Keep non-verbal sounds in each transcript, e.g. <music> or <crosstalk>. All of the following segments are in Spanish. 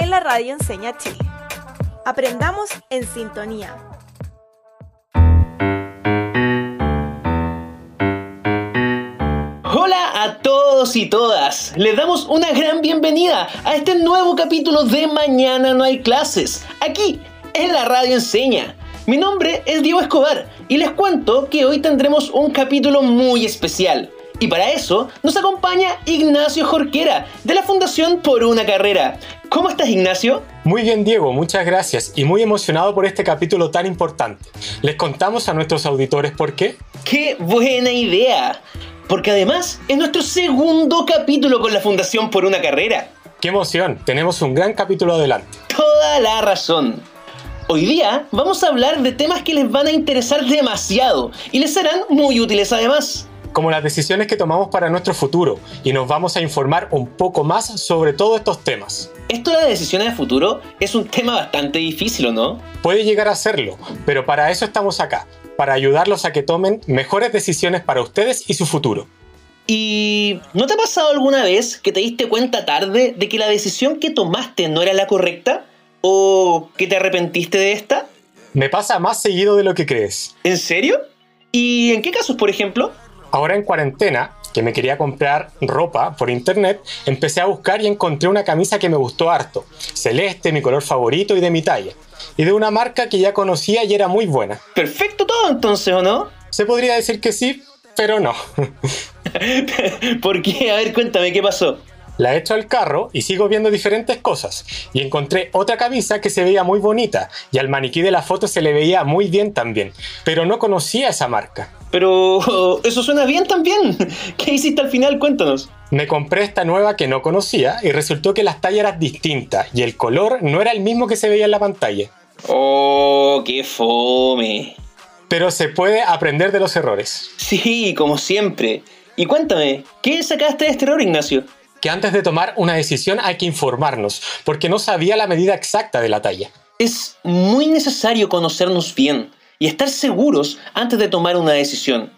en la Radio Enseña Chile. Aprendamos en sintonía. Hola a todos y todas. Les damos una gran bienvenida a este nuevo capítulo de Mañana no hay clases. Aquí en la Radio Enseña. Mi nombre es Diego Escobar y les cuento que hoy tendremos un capítulo muy especial. Y para eso nos acompaña Ignacio Jorquera de la Fundación Por una Carrera. ¿Cómo estás Ignacio? Muy bien Diego, muchas gracias y muy emocionado por este capítulo tan importante. ¿Les contamos a nuestros auditores por qué? ¡Qué buena idea! Porque además es nuestro segundo capítulo con la Fundación Por una Carrera. ¡Qué emoción! Tenemos un gran capítulo adelante. Toda la razón. Hoy día vamos a hablar de temas que les van a interesar demasiado y les serán muy útiles además como las decisiones que tomamos para nuestro futuro y nos vamos a informar un poco más sobre todos estos temas. Esto de las decisiones de futuro es un tema bastante difícil, ¿o no? Puede llegar a serlo, pero para eso estamos acá, para ayudarlos a que tomen mejores decisiones para ustedes y su futuro. ¿Y no te ha pasado alguna vez que te diste cuenta tarde de que la decisión que tomaste no era la correcta? ¿O que te arrepentiste de esta? Me pasa más seguido de lo que crees. ¿En serio? ¿Y en qué casos, por ejemplo? Ahora en cuarentena, que me quería comprar ropa por internet, empecé a buscar y encontré una camisa que me gustó harto, celeste, mi color favorito y de mi talla, y de una marca que ya conocía y era muy buena. Perfecto todo entonces, ¿o no? Se podría decir que sí, pero no. <laughs> <laughs> ¿Por qué? A ver, cuéntame, ¿qué pasó? La echo al carro y sigo viendo diferentes cosas. Y encontré otra camisa que se veía muy bonita y al maniquí de la foto se le veía muy bien también. Pero no conocía esa marca. Pero <laughs> eso suena bien también. <laughs> ¿Qué hiciste al final? Cuéntanos. Me compré esta nueva que no conocía y resultó que las tallas eran distintas y el color no era el mismo que se veía en la pantalla. Oh, qué fome. Pero se puede aprender de los errores. Sí, como siempre. Y cuéntame, ¿qué sacaste de este error, Ignacio? Que antes de tomar una decisión hay que informarnos, porque no sabía la medida exacta de la talla. Es muy necesario conocernos bien y estar seguros antes de tomar una decisión.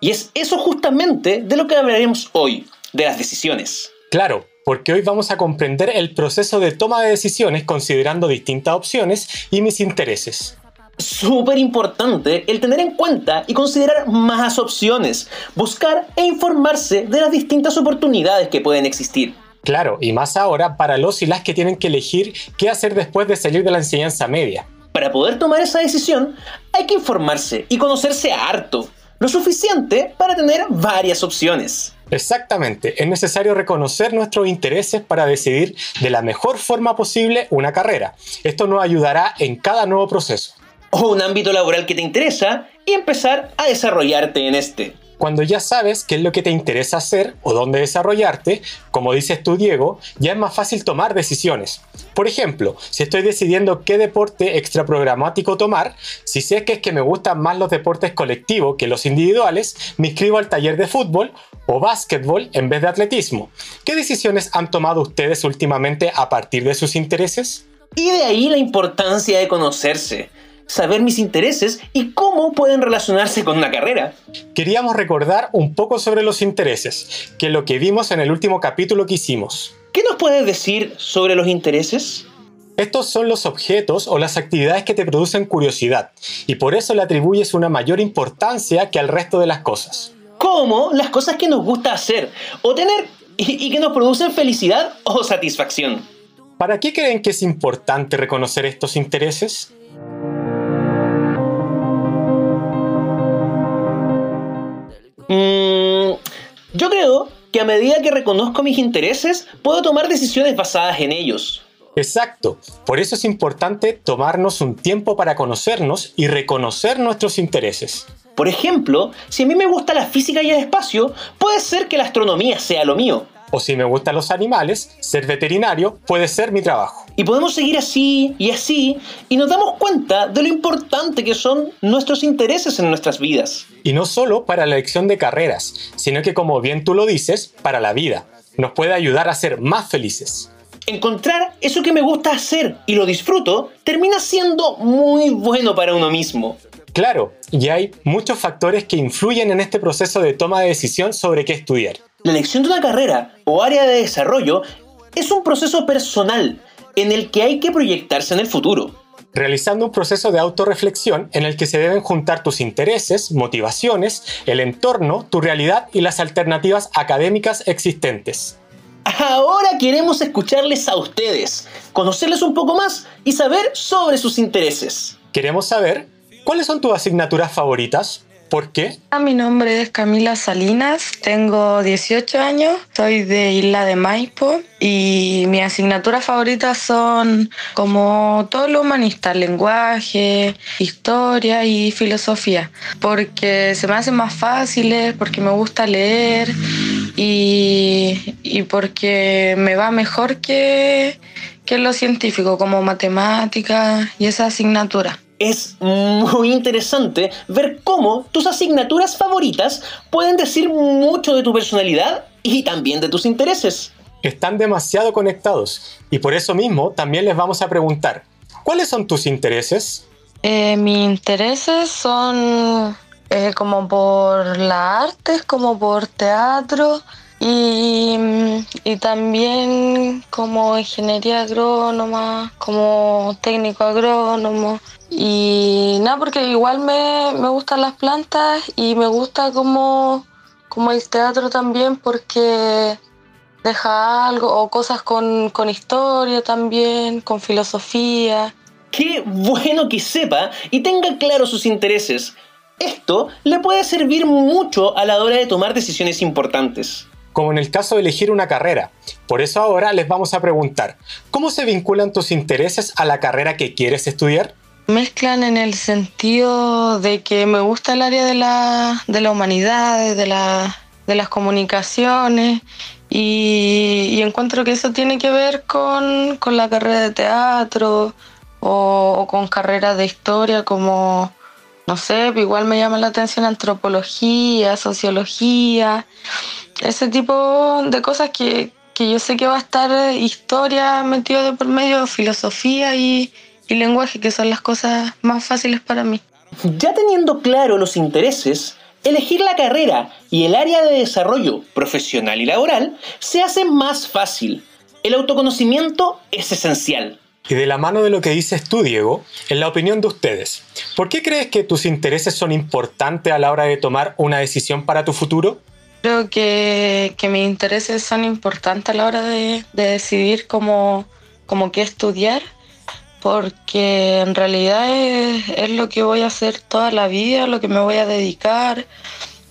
Y es eso justamente de lo que hablaremos hoy, de las decisiones. Claro, porque hoy vamos a comprender el proceso de toma de decisiones considerando distintas opciones y mis intereses súper importante el tener en cuenta y considerar más opciones, buscar e informarse de las distintas oportunidades que pueden existir. Claro, y más ahora para los y las que tienen que elegir qué hacer después de salir de la enseñanza media. Para poder tomar esa decisión hay que informarse y conocerse harto, lo suficiente para tener varias opciones. Exactamente, es necesario reconocer nuestros intereses para decidir de la mejor forma posible una carrera. Esto nos ayudará en cada nuevo proceso o un ámbito laboral que te interesa y empezar a desarrollarte en este. Cuando ya sabes qué es lo que te interesa hacer o dónde desarrollarte, como dices tú Diego, ya es más fácil tomar decisiones. Por ejemplo, si estoy decidiendo qué deporte extraprogramático tomar, si sé que es que me gustan más los deportes colectivos que los individuales, me inscribo al taller de fútbol o básquetbol en vez de atletismo. ¿Qué decisiones han tomado ustedes últimamente a partir de sus intereses? Y de ahí la importancia de conocerse saber mis intereses y cómo pueden relacionarse con una carrera. Queríamos recordar un poco sobre los intereses, que es lo que vimos en el último capítulo que hicimos. ¿Qué nos puedes decir sobre los intereses? Estos son los objetos o las actividades que te producen curiosidad, y por eso le atribuyes una mayor importancia que al resto de las cosas. Como las cosas que nos gusta hacer o tener y, y que nos producen felicidad o satisfacción. ¿Para qué creen que es importante reconocer estos intereses? Mm, yo creo que a medida que reconozco mis intereses, puedo tomar decisiones basadas en ellos. Exacto. Por eso es importante tomarnos un tiempo para conocernos y reconocer nuestros intereses. Por ejemplo, si a mí me gusta la física y el espacio, puede ser que la astronomía sea lo mío. O si me gustan los animales, ser veterinario puede ser mi trabajo. Y podemos seguir así y así y nos damos cuenta de lo importante que son nuestros intereses en nuestras vidas. Y no solo para la elección de carreras, sino que como bien tú lo dices, para la vida. Nos puede ayudar a ser más felices. Encontrar eso que me gusta hacer y lo disfruto termina siendo muy bueno para uno mismo. Claro, y hay muchos factores que influyen en este proceso de toma de decisión sobre qué estudiar. La elección de una carrera o área de desarrollo es un proceso personal en el que hay que proyectarse en el futuro. Realizando un proceso de autorreflexión en el que se deben juntar tus intereses, motivaciones, el entorno, tu realidad y las alternativas académicas existentes. Ahora queremos escucharles a ustedes, conocerles un poco más y saber sobre sus intereses. Queremos saber cuáles son tus asignaturas favoritas, ¿Por qué? Ah, mi nombre es Camila Salinas, tengo 18 años, soy de Isla de Maipo y mis asignaturas favoritas son como todo lo humanista, lenguaje, historia y filosofía, porque se me hacen más fáciles, porque me gusta leer y, porque me va mejor que, que lo científico, como matemáticas y esa asignatura es muy interesante ver cómo tus asignaturas favoritas pueden decir mucho de tu personalidad y también de tus intereses. Están demasiado conectados y por eso mismo también les vamos a preguntar, ¿cuáles son tus intereses? Eh, mis intereses son eh, como por las artes, como por teatro, y, y, también como ingeniería agrónoma, como técnico agrónomo. Y nada, porque igual me, me gustan las plantas y me gusta como, como el teatro también porque deja algo o cosas con, con historia también, con filosofía. Qué bueno que sepa y tenga claro sus intereses. Esto le puede servir mucho a la hora de tomar decisiones importantes como en el caso de elegir una carrera. Por eso ahora les vamos a preguntar, ¿cómo se vinculan tus intereses a la carrera que quieres estudiar? Mezclan en el sentido de que me gusta el área de la, de la humanidad, de, la, de las comunicaciones y, encuentro que eso tiene que ver con, con la carrera de teatro o, o, con carreras de historia como, no sé, igual me llama la atención antropología, sociología ese tipo de cosas que, yo sé que va a estar historia metido de por medio, filosofía y, y lenguaje, que son las cosas más fáciles para mí. Ya teniendo claro los intereses, elegir la carrera y el área de desarrollo profesional y laboral se hace más fácil. El autoconocimiento es esencial. Y de la mano de lo que dices tú, Diego, en la opinión de ustedes, ¿por qué crees que tus intereses son importantes a la hora de tomar una decisión para tu futuro? Creo que, mis intereses son importantes a la hora de, decidir cómo, cómo, qué estudiar, porque en realidad es, lo que voy a hacer toda la vida, lo que me voy a dedicar.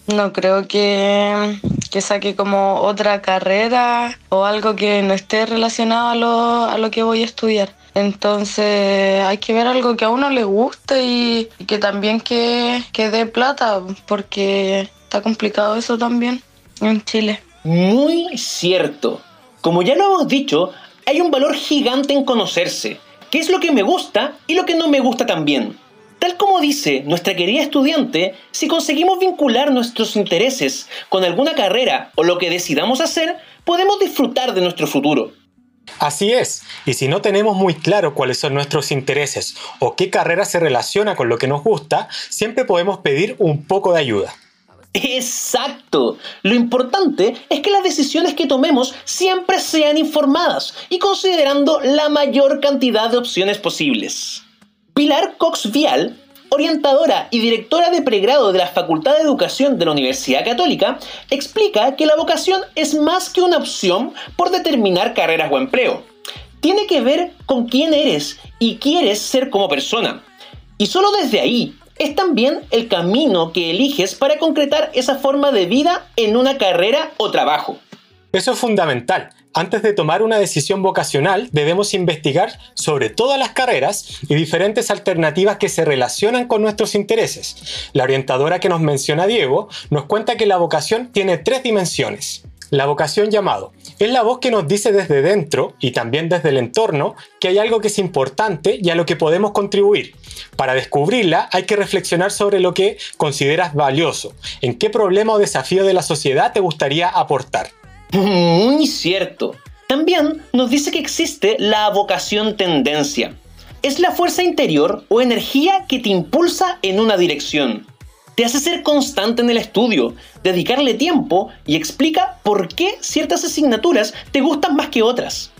No creo que, que saque como otra carrera o algo que no esté relacionado a lo, a lo que voy a estudiar. Entonces hay que ver algo que a uno le guste y, que también que, que dé plata, porque está complicado eso también en Chile. Muy cierto. Como ya lo hemos dicho, hay un valor gigante en conocerse, qué es lo que me gusta y lo que no me gusta también. Tal como dice nuestra querida estudiante, si conseguimos vincular nuestros intereses con alguna carrera o lo que decidamos hacer, podemos disfrutar de nuestro futuro. Así es, y si no tenemos muy claro cuáles son nuestros intereses o qué carrera se relaciona con lo que nos gusta, siempre podemos pedir un poco de ayuda. Exacto. Lo importante es que las decisiones que tomemos siempre sean informadas y considerando la mayor cantidad de opciones posibles. Pilar Cox Vial, orientadora y directora de pregrado de la Facultad de Educación de la Universidad Católica, explica que la vocación es más que una opción por determinar carreras o empleo. Tiene que ver con quién eres y quieres ser como persona. Y solo desde ahí es también el camino que eliges para concretar esa forma de vida en una carrera o trabajo. Eso es fundamental. Antes de tomar una decisión vocacional, debemos investigar sobre todas las carreras y diferentes alternativas que se relacionan con nuestros intereses. La orientadora que nos menciona Diego nos cuenta que la vocación tiene tres dimensiones. La vocación llamado es la voz que nos dice desde dentro y también desde el entorno que hay algo que es importante y a lo que podemos contribuir. Para descubrirla hay que reflexionar sobre lo que consideras valioso, en qué problema o desafío de la sociedad te gustaría aportar. Muy cierto. También nos dice que existe la vocación tendencia. Es la fuerza interior o energía que te impulsa en una dirección te hace ser constante en el estudio, dedicarle tiempo y explica por qué ciertas asignaturas te gustan más que otras.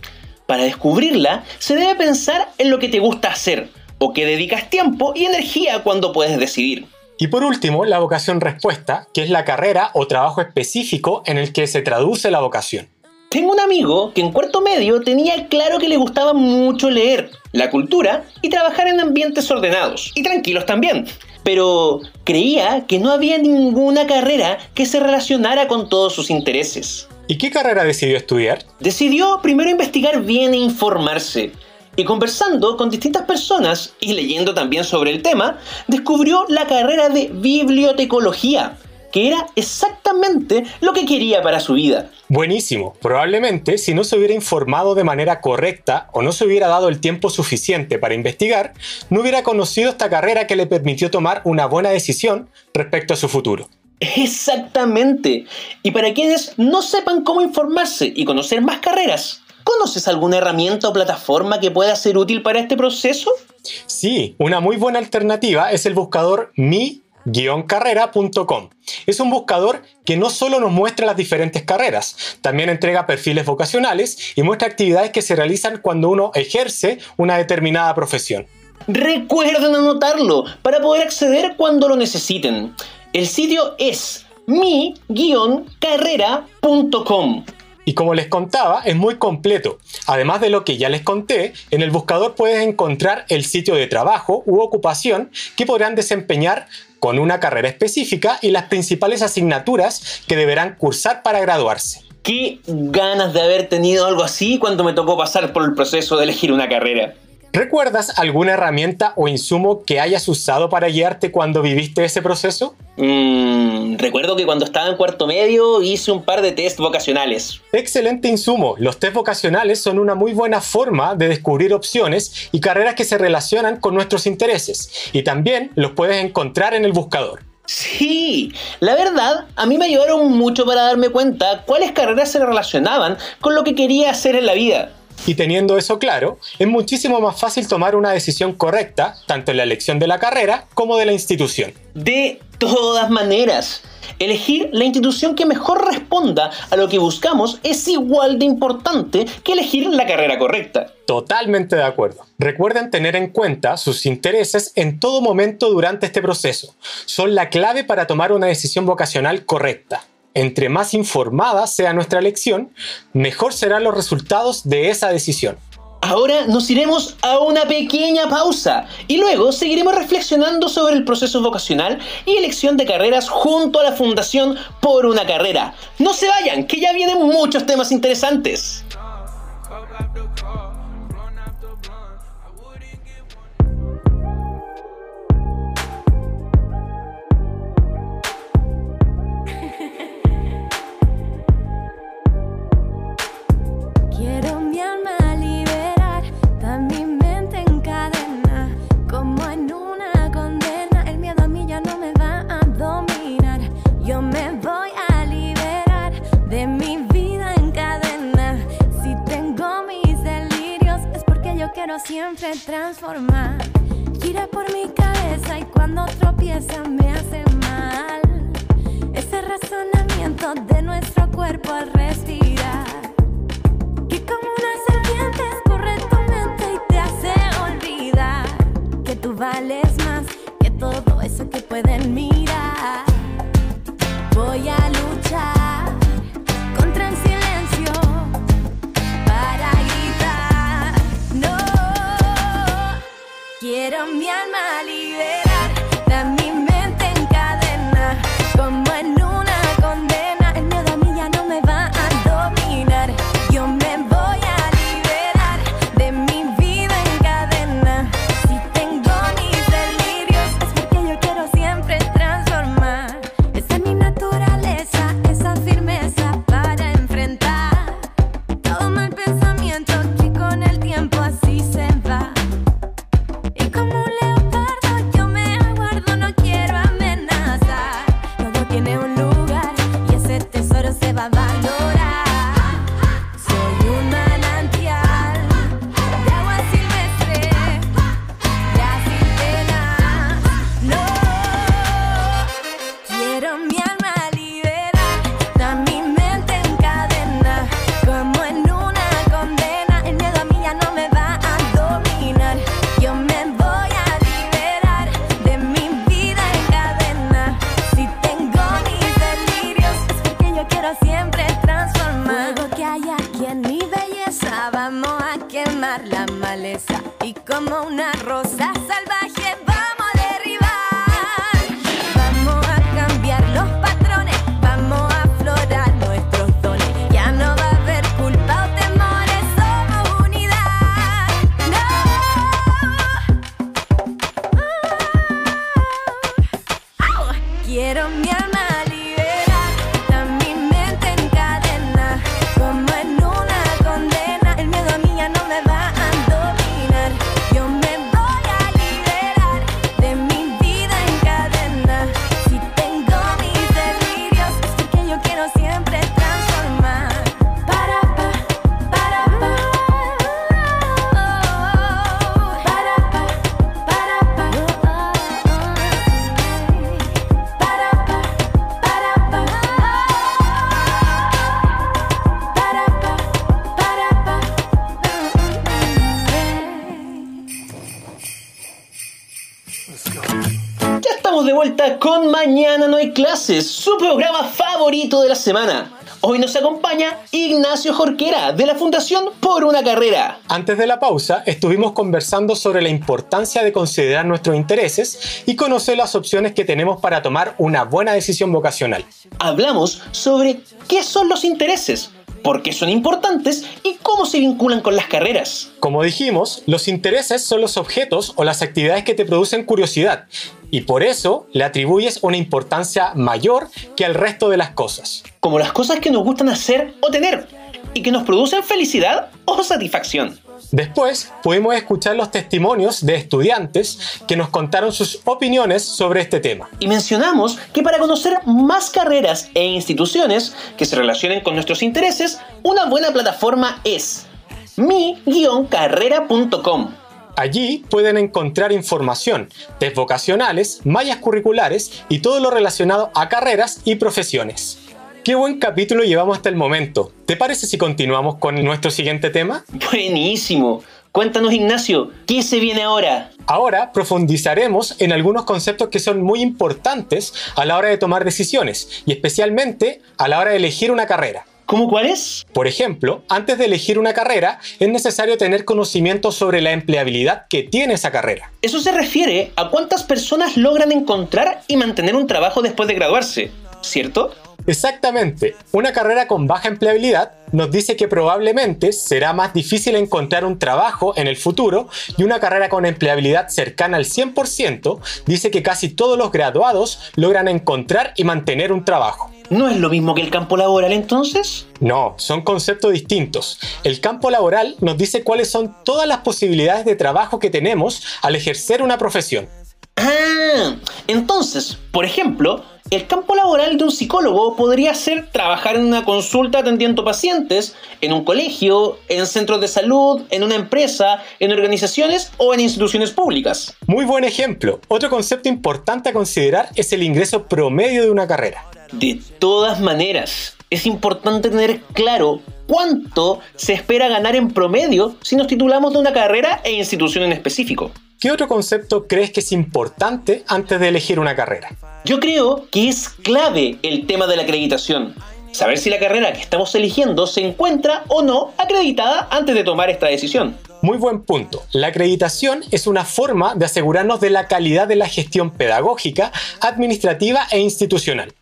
Para descubrirla, se debe pensar en lo que te gusta hacer o que dedicas tiempo y energía cuando puedes decidir. Y por último, la vocación respuesta, que es la carrera o trabajo específico en el que se traduce la vocación. Tengo un amigo que en cuarto medio tenía claro que le gustaba mucho leer, la cultura y trabajar en ambientes ordenados y tranquilos también pero creía que no había ninguna carrera que se relacionara con todos sus intereses. ¿Y qué carrera decidió estudiar? Decidió primero investigar bien e informarse. Y conversando con distintas personas y leyendo también sobre el tema, descubrió la carrera de bibliotecología, que era exactamente lo que quería para su vida. Buenísimo. Probablemente si no se hubiera informado de manera correcta o no se hubiera dado el tiempo suficiente para investigar, no hubiera conocido esta carrera que le permitió tomar una buena decisión respecto a su futuro. Exactamente. Y para quienes no sepan cómo informarse y conocer más carreras, ¿conoces alguna herramienta o plataforma que pueda ser útil para este proceso? Sí, una muy buena alternativa es el buscador Mi carrera.com. Es un buscador que no solo nos muestra las diferentes carreras, también entrega perfiles vocacionales y muestra actividades que se realizan cuando uno ejerce una determinada profesión. Recuerden anotarlo para poder acceder cuando lo necesiten. El sitio es mi-carrera.com. Y como les contaba, es muy completo. Además de lo que ya les conté, en el buscador puedes encontrar el sitio de trabajo u ocupación que podrán desempeñar con una carrera específica y las principales asignaturas que deberán cursar para graduarse. Qué ganas de haber tenido algo así cuando me tocó pasar por el proceso de elegir una carrera. ¿Recuerdas alguna herramienta o insumo que hayas usado para guiarte cuando viviste ese proceso? Mm, recuerdo que cuando estaba en cuarto medio hice un par de test vocacionales. Excelente insumo. Los test vocacionales son una muy buena forma de descubrir opciones y carreras que se relacionan con nuestros intereses. Y también los puedes encontrar en el buscador. Sí, la verdad, a mí me ayudaron mucho para darme cuenta cuáles carreras se relacionaban con lo que quería hacer en la vida. Y teniendo eso claro, es muchísimo más fácil tomar una decisión correcta, tanto en la elección de la carrera como de la institución. De todas maneras, elegir la institución que mejor responda a lo que buscamos es igual de importante que elegir la carrera correcta. Totalmente de acuerdo. Recuerden tener en cuenta sus intereses en todo momento durante este proceso. Son la clave para tomar una decisión vocacional correcta entre más informada sea nuestra elección, mejor serán los resultados de esa decisión. Ahora nos iremos a una pequeña pausa y luego seguiremos reflexionando sobre el proceso vocacional y elección de carreras junto a la Fundación Por una Carrera. No se vayan, que ya vienen muchos temas interesantes. Su programa favorito de la semana. Hoy nos acompaña Ignacio Jorquera de la Fundación Por una Carrera. Antes de la pausa, estuvimos conversando sobre la importancia de considerar nuestros intereses y conocer las opciones que tenemos para tomar una buena decisión vocacional. Hablamos sobre qué son los intereses, por qué son importantes y cómo se vinculan con las carreras. Como dijimos, los intereses son los objetos o las actividades que te producen curiosidad y por eso le atribuyes una importancia mayor que al resto de las cosas. Como las cosas que nos gustan hacer o tener y que nos producen felicidad o satisfacción. Después pudimos escuchar los testimonios de estudiantes que nos contaron sus opiniones sobre este tema. Y mencionamos que para conocer más carreras e instituciones que se relacionen con nuestros intereses, una buena plataforma es mi-carrera.com. Allí pueden encontrar información, test vocacionales, mallas curriculares y todo lo relacionado a carreras y profesiones. Qué buen capítulo llevamos hasta el momento. ¿Te parece si continuamos con nuestro siguiente tema? Buenísimo. Cuéntanos Ignacio, ¿qué se viene ahora? Ahora profundizaremos en algunos conceptos que son muy importantes a la hora de tomar decisiones y especialmente a la hora de elegir una carrera. ¿Cómo cuál es? Por ejemplo, antes de elegir una carrera es necesario tener conocimiento sobre la empleabilidad que tiene esa carrera. Eso se refiere a cuántas personas logran encontrar y mantener un trabajo después de graduarse, ¿cierto? Exactamente, una carrera con baja empleabilidad nos dice que probablemente será más difícil encontrar un trabajo en el futuro y una carrera con empleabilidad cercana al 100% dice que casi todos los graduados logran encontrar y mantener un trabajo. ¿No es lo mismo que el campo laboral entonces? No, son conceptos distintos. El campo laboral nos dice cuáles son todas las posibilidades de trabajo que tenemos al ejercer una profesión. Ah, entonces, por ejemplo, el campo laboral de un psicólogo podría ser trabajar en una consulta atendiendo pacientes, en un colegio, en centros de salud, en una empresa, en organizaciones o en instituciones públicas. Muy buen ejemplo. Otro concepto importante a considerar es el ingreso promedio de una carrera. De todas maneras, es importante tener claro cuánto se espera ganar en promedio si nos titulamos de una carrera e institución en específico. ¿Qué otro concepto crees que es importante antes de elegir una carrera? Yo creo que es clave el tema de la acreditación. Saber si la carrera que estamos eligiendo se encuentra o no acreditada antes de tomar esta decisión. Muy buen punto. La acreditación es una forma de asegurarnos de la calidad de la gestión pedagógica, administrativa e institucional.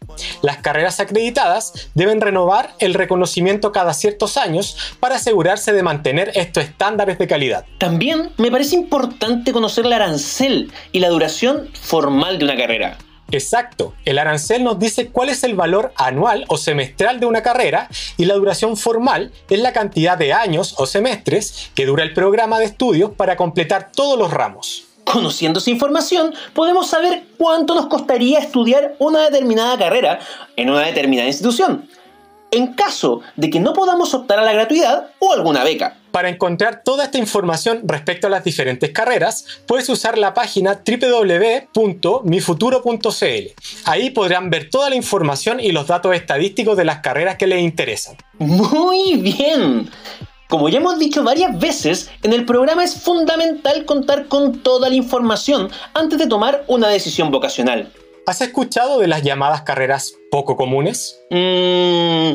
Las carreras acreditadas deben renovar el reconocimiento cada ciertos años para asegurarse de mantener estos estándares de calidad. También me parece importante conocer el arancel y la duración formal de una carrera. Exacto, el arancel nos dice cuál es el valor anual o semestral de una carrera y la duración formal es la cantidad de años o semestres que dura el programa de estudios para completar todos los ramos. Conociendo esa información, podemos saber cuánto nos costaría estudiar una determinada carrera en una determinada institución, en caso de que no podamos optar a la gratuidad o alguna beca. Para encontrar toda esta información respecto a las diferentes carreras, puedes usar la página www.mifuturo.cl. Ahí podrán ver toda la información y los datos estadísticos de las carreras que les interesan. Muy bien. Como ya hemos dicho varias veces, en el programa es fundamental contar con toda la información antes de tomar una decisión vocacional. ¿Has escuchado de las llamadas carreras poco comunes? Mm,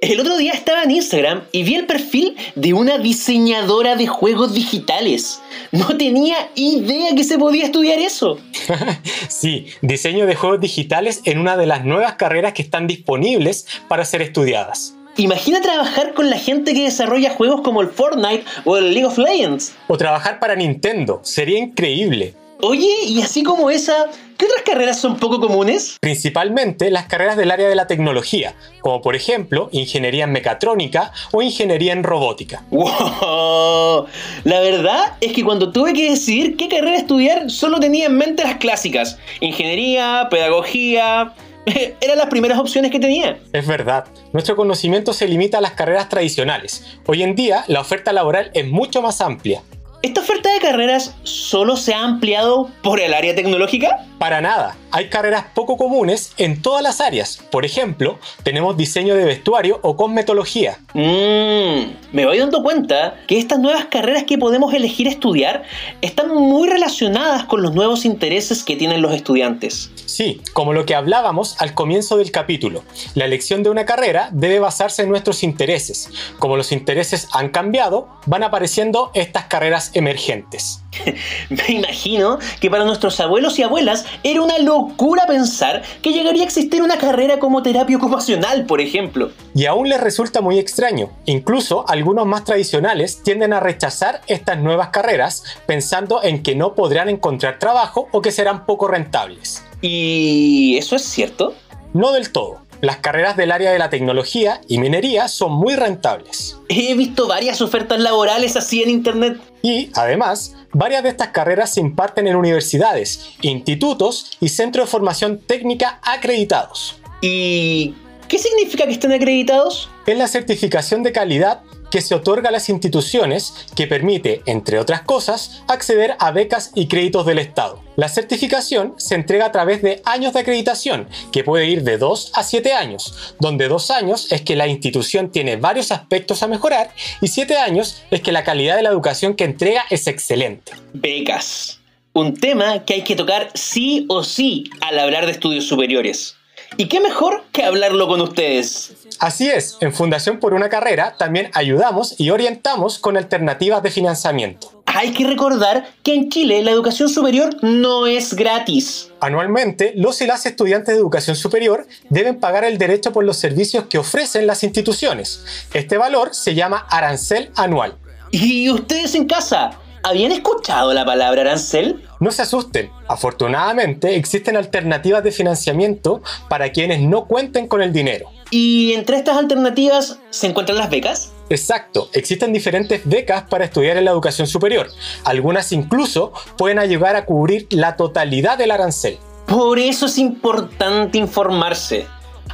El otro día estaba en Instagram y vi el perfil de una diseñadora de juegos digitales. No tenía idea que se podía estudiar eso. <laughs> sí, diseño de juegos digitales en una de las nuevas carreras que están disponibles para ser estudiadas. Imagina trabajar con la gente que desarrolla juegos como el Fortnite o el League of Legends. O trabajar para Nintendo, sería increíble. Oye, y así como esa, ¿qué otras carreras son poco comunes? Principalmente las carreras del área de la tecnología, como por ejemplo ingeniería en mecatrónica o ingeniería en robótica. ¡Wow! La verdad es que cuando tuve que decidir qué carrera estudiar, solo tenía en mente las clásicas: ingeniería, pedagogía, <laughs> eran las primeras opciones que tenía. Es verdad, nuestro conocimiento se limita a las carreras tradicionales. Hoy en día la oferta laboral es mucho más amplia. ¿Esta oferta de carreras solo se ha ampliado por el área tecnológica? Para nada, hay carreras poco comunes en todas las áreas. Por ejemplo, tenemos diseño de vestuario o cosmetología. Mmm, me voy dando cuenta que estas nuevas carreras que podemos elegir estudiar están muy relacionadas con los nuevos intereses que tienen los estudiantes. Sí, como lo que hablábamos al comienzo del capítulo. La elección de una carrera debe basarse en nuestros intereses. Como los intereses han cambiado, van apareciendo estas carreras emergentes. <laughs> Me imagino que para nuestros abuelos y abuelas era una locura pensar que llegaría a existir una carrera como terapia ocupacional, por ejemplo. Y aún les resulta muy extraño. Incluso algunos más tradicionales tienden a rechazar estas nuevas carreras pensando en que no podrán encontrar trabajo o que serán poco rentables. ¿Y eso es cierto? No del todo. Las carreras del área de la tecnología y minería son muy rentables. He visto varias ofertas laborales así en Internet. Y, además, varias de estas carreras se imparten en universidades, institutos y centros de formación técnica acreditados. ¿Y qué significa que estén acreditados? Es la certificación de calidad que se otorga a las instituciones que permite, entre otras cosas, acceder a becas y créditos del Estado. La certificación se entrega a través de años de acreditación, que puede ir de 2 a 7 años, donde 2 años es que la institución tiene varios aspectos a mejorar y 7 años es que la calidad de la educación que entrega es excelente. Becas. Un tema que hay que tocar sí o sí al hablar de estudios superiores. ¿Y qué mejor que hablarlo con ustedes? Así es, en Fundación por una Carrera también ayudamos y orientamos con alternativas de financiamiento. Hay que recordar que en Chile la educación superior no es gratis. Anualmente, los y las estudiantes de educación superior deben pagar el derecho por los servicios que ofrecen las instituciones. Este valor se llama arancel anual. ¿Y ustedes en casa? ¿Habían escuchado la palabra arancel? No se asusten, afortunadamente existen alternativas de financiamiento para quienes no cuenten con el dinero. ¿Y entre estas alternativas se encuentran las becas? Exacto, existen diferentes becas para estudiar en la educación superior. Algunas incluso pueden ayudar a cubrir la totalidad del arancel. Por eso es importante informarse.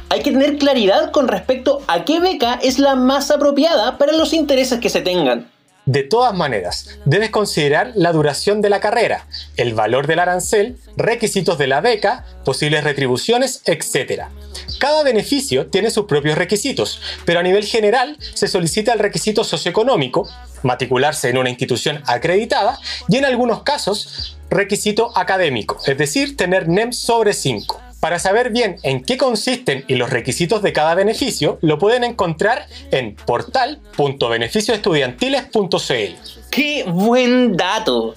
Hay que tener claridad con respecto a qué beca es la más apropiada para los intereses que se tengan. De todas maneras, debes considerar la duración de la carrera, el valor del arancel, requisitos de la beca, posibles retribuciones, etc. Cada beneficio tiene sus propios requisitos, pero a nivel general se solicita el requisito socioeconómico, matricularse en una institución acreditada y en algunos casos requisito académico, es decir, tener NEM sobre 5. Para saber bien en qué consisten y los requisitos de cada beneficio, lo pueden encontrar en portal.beneficioestudiantiles.cl. ¡Qué buen dato!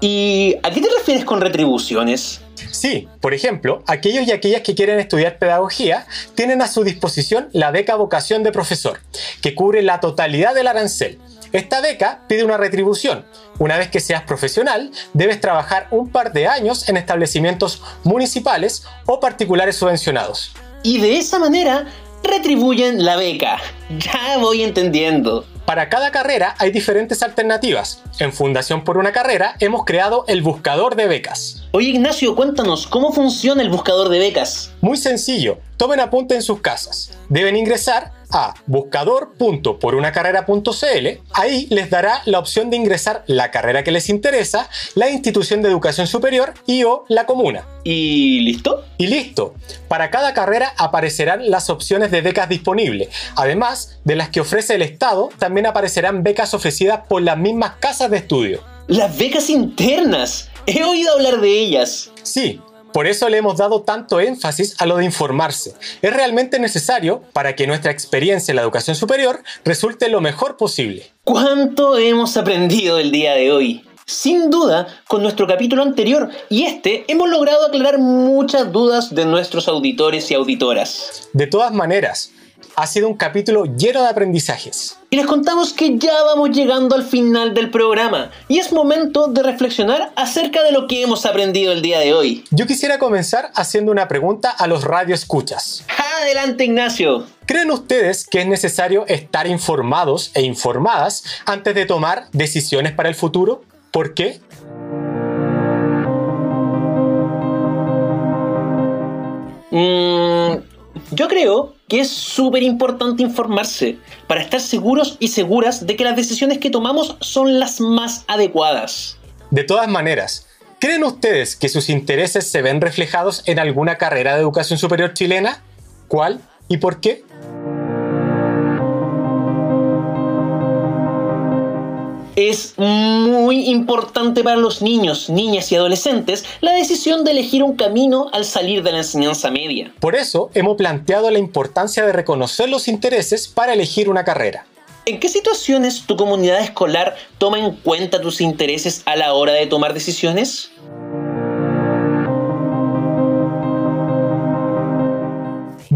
¿Y a qué te refieres con retribuciones? Sí, por ejemplo, aquellos y aquellas que quieren estudiar pedagogía tienen a su disposición la beca vocación de profesor, que cubre la totalidad del arancel. Esta beca pide una retribución. Una vez que seas profesional, debes trabajar un par de años en establecimientos municipales o particulares subvencionados. Y de esa manera retribuyen la beca. Ya voy entendiendo. Para cada carrera hay diferentes alternativas. En Fundación por una Carrera hemos creado el buscador de becas. Oye Ignacio, cuéntanos, ¿cómo funciona el buscador de becas? Muy sencillo, tomen apunte en sus casas. Deben ingresar a buscador.porunacarrera.cl. Ahí les dará la opción de ingresar la carrera que les interesa, la institución de educación superior y o la comuna. ¿Y listo? Y listo. Para cada carrera aparecerán las opciones de becas disponibles. Además de las que ofrece el Estado, también aparecerán becas ofrecidas por las mismas casas de estudio. Las becas internas. He oído hablar de ellas. Sí, Por eso le hemos dado tanto énfasis a lo de informarse. Es realmente necesario para que nuestra experiencia en la educación superior resulte lo mejor posible. ¿Cuánto hemos aprendido el día de hoy? Sin duda, con nuestro capítulo anterior y este hemos logrado aclarar muchas dudas de nuestros auditores y auditoras. De todas maneras, ha sido un capítulo lleno de aprendizajes. Y les contamos que ya vamos llegando al final del programa y es momento de reflexionar acerca de lo que hemos aprendido el día de hoy. Yo quisiera comenzar haciendo una pregunta a los radioescuchas. Adelante Ignacio. ¿Creen ustedes que es necesario estar informados e informadas antes de tomar decisiones para el futuro? ¿Por qué? Mm, yo creo que es súper importante informarse para estar seguros y seguras de que las decisiones que tomamos son las más adecuadas. De todas maneras, ¿creen ustedes que sus intereses se ven reflejados en alguna carrera de educación superior chilena? ¿Cuál y por qué? Es muy importante para los niños, niñas y adolescentes la decisión de elegir un camino al salir de la enseñanza media. Por eso hemos planteado la importancia de reconocer los intereses para elegir una carrera. ¿En qué situaciones tu comunidad escolar toma en cuenta tus intereses a la hora de tomar decisiones?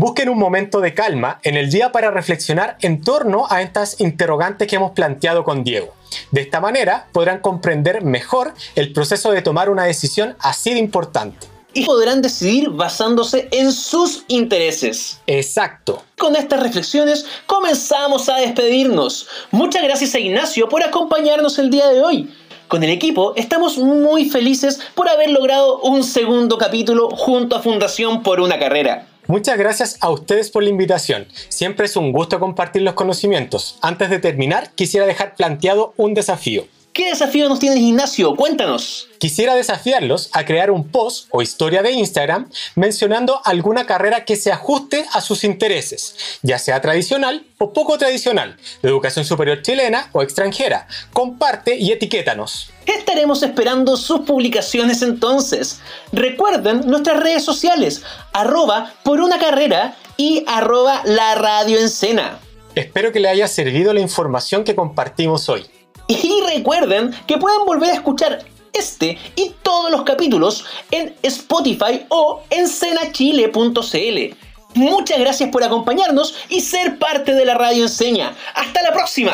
Busquen un momento de calma en el día para reflexionar en torno a estas interrogantes que hemos planteado con Diego. De esta manera podrán comprender mejor el proceso de tomar una decisión así de importante. Y podrán decidir basándose en sus intereses. Exacto. Con estas reflexiones comenzamos a despedirnos. Muchas gracias a Ignacio por acompañarnos el día de hoy. Con el equipo estamos muy felices por haber logrado un segundo capítulo junto a Fundación por una carrera. Muchas gracias a ustedes por la invitación. Siempre es un gusto compartir los conocimientos. Antes de terminar, quisiera dejar planteado un desafío. ¿Qué desafío nos tienes, Ignacio? Cuéntanos. Quisiera desafiarlos a crear un post o historia de Instagram mencionando alguna carrera que se ajuste a sus intereses, ya sea tradicional o poco tradicional, de educación superior chilena o extranjera. Comparte y etiquétanos. Estaremos esperando sus publicaciones entonces. Recuerden nuestras redes sociales, arroba por una carrera y arroba la radio en cena. Espero que le haya servido la información que compartimos hoy. Y recuerden que pueden volver a escuchar este y todos los capítulos en Spotify o en cenachile.cl. Muchas gracias por acompañarnos y ser parte de la radio enseña. ¡Hasta la próxima!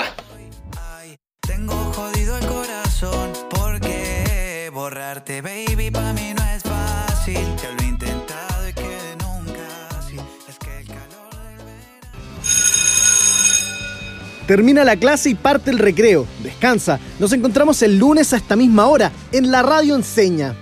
Tengo jodido el corazón porque borrarte, baby, Termina la clase y parte el recreo. Descansa. Nos encontramos el lunes a esta misma hora en la radio enseña.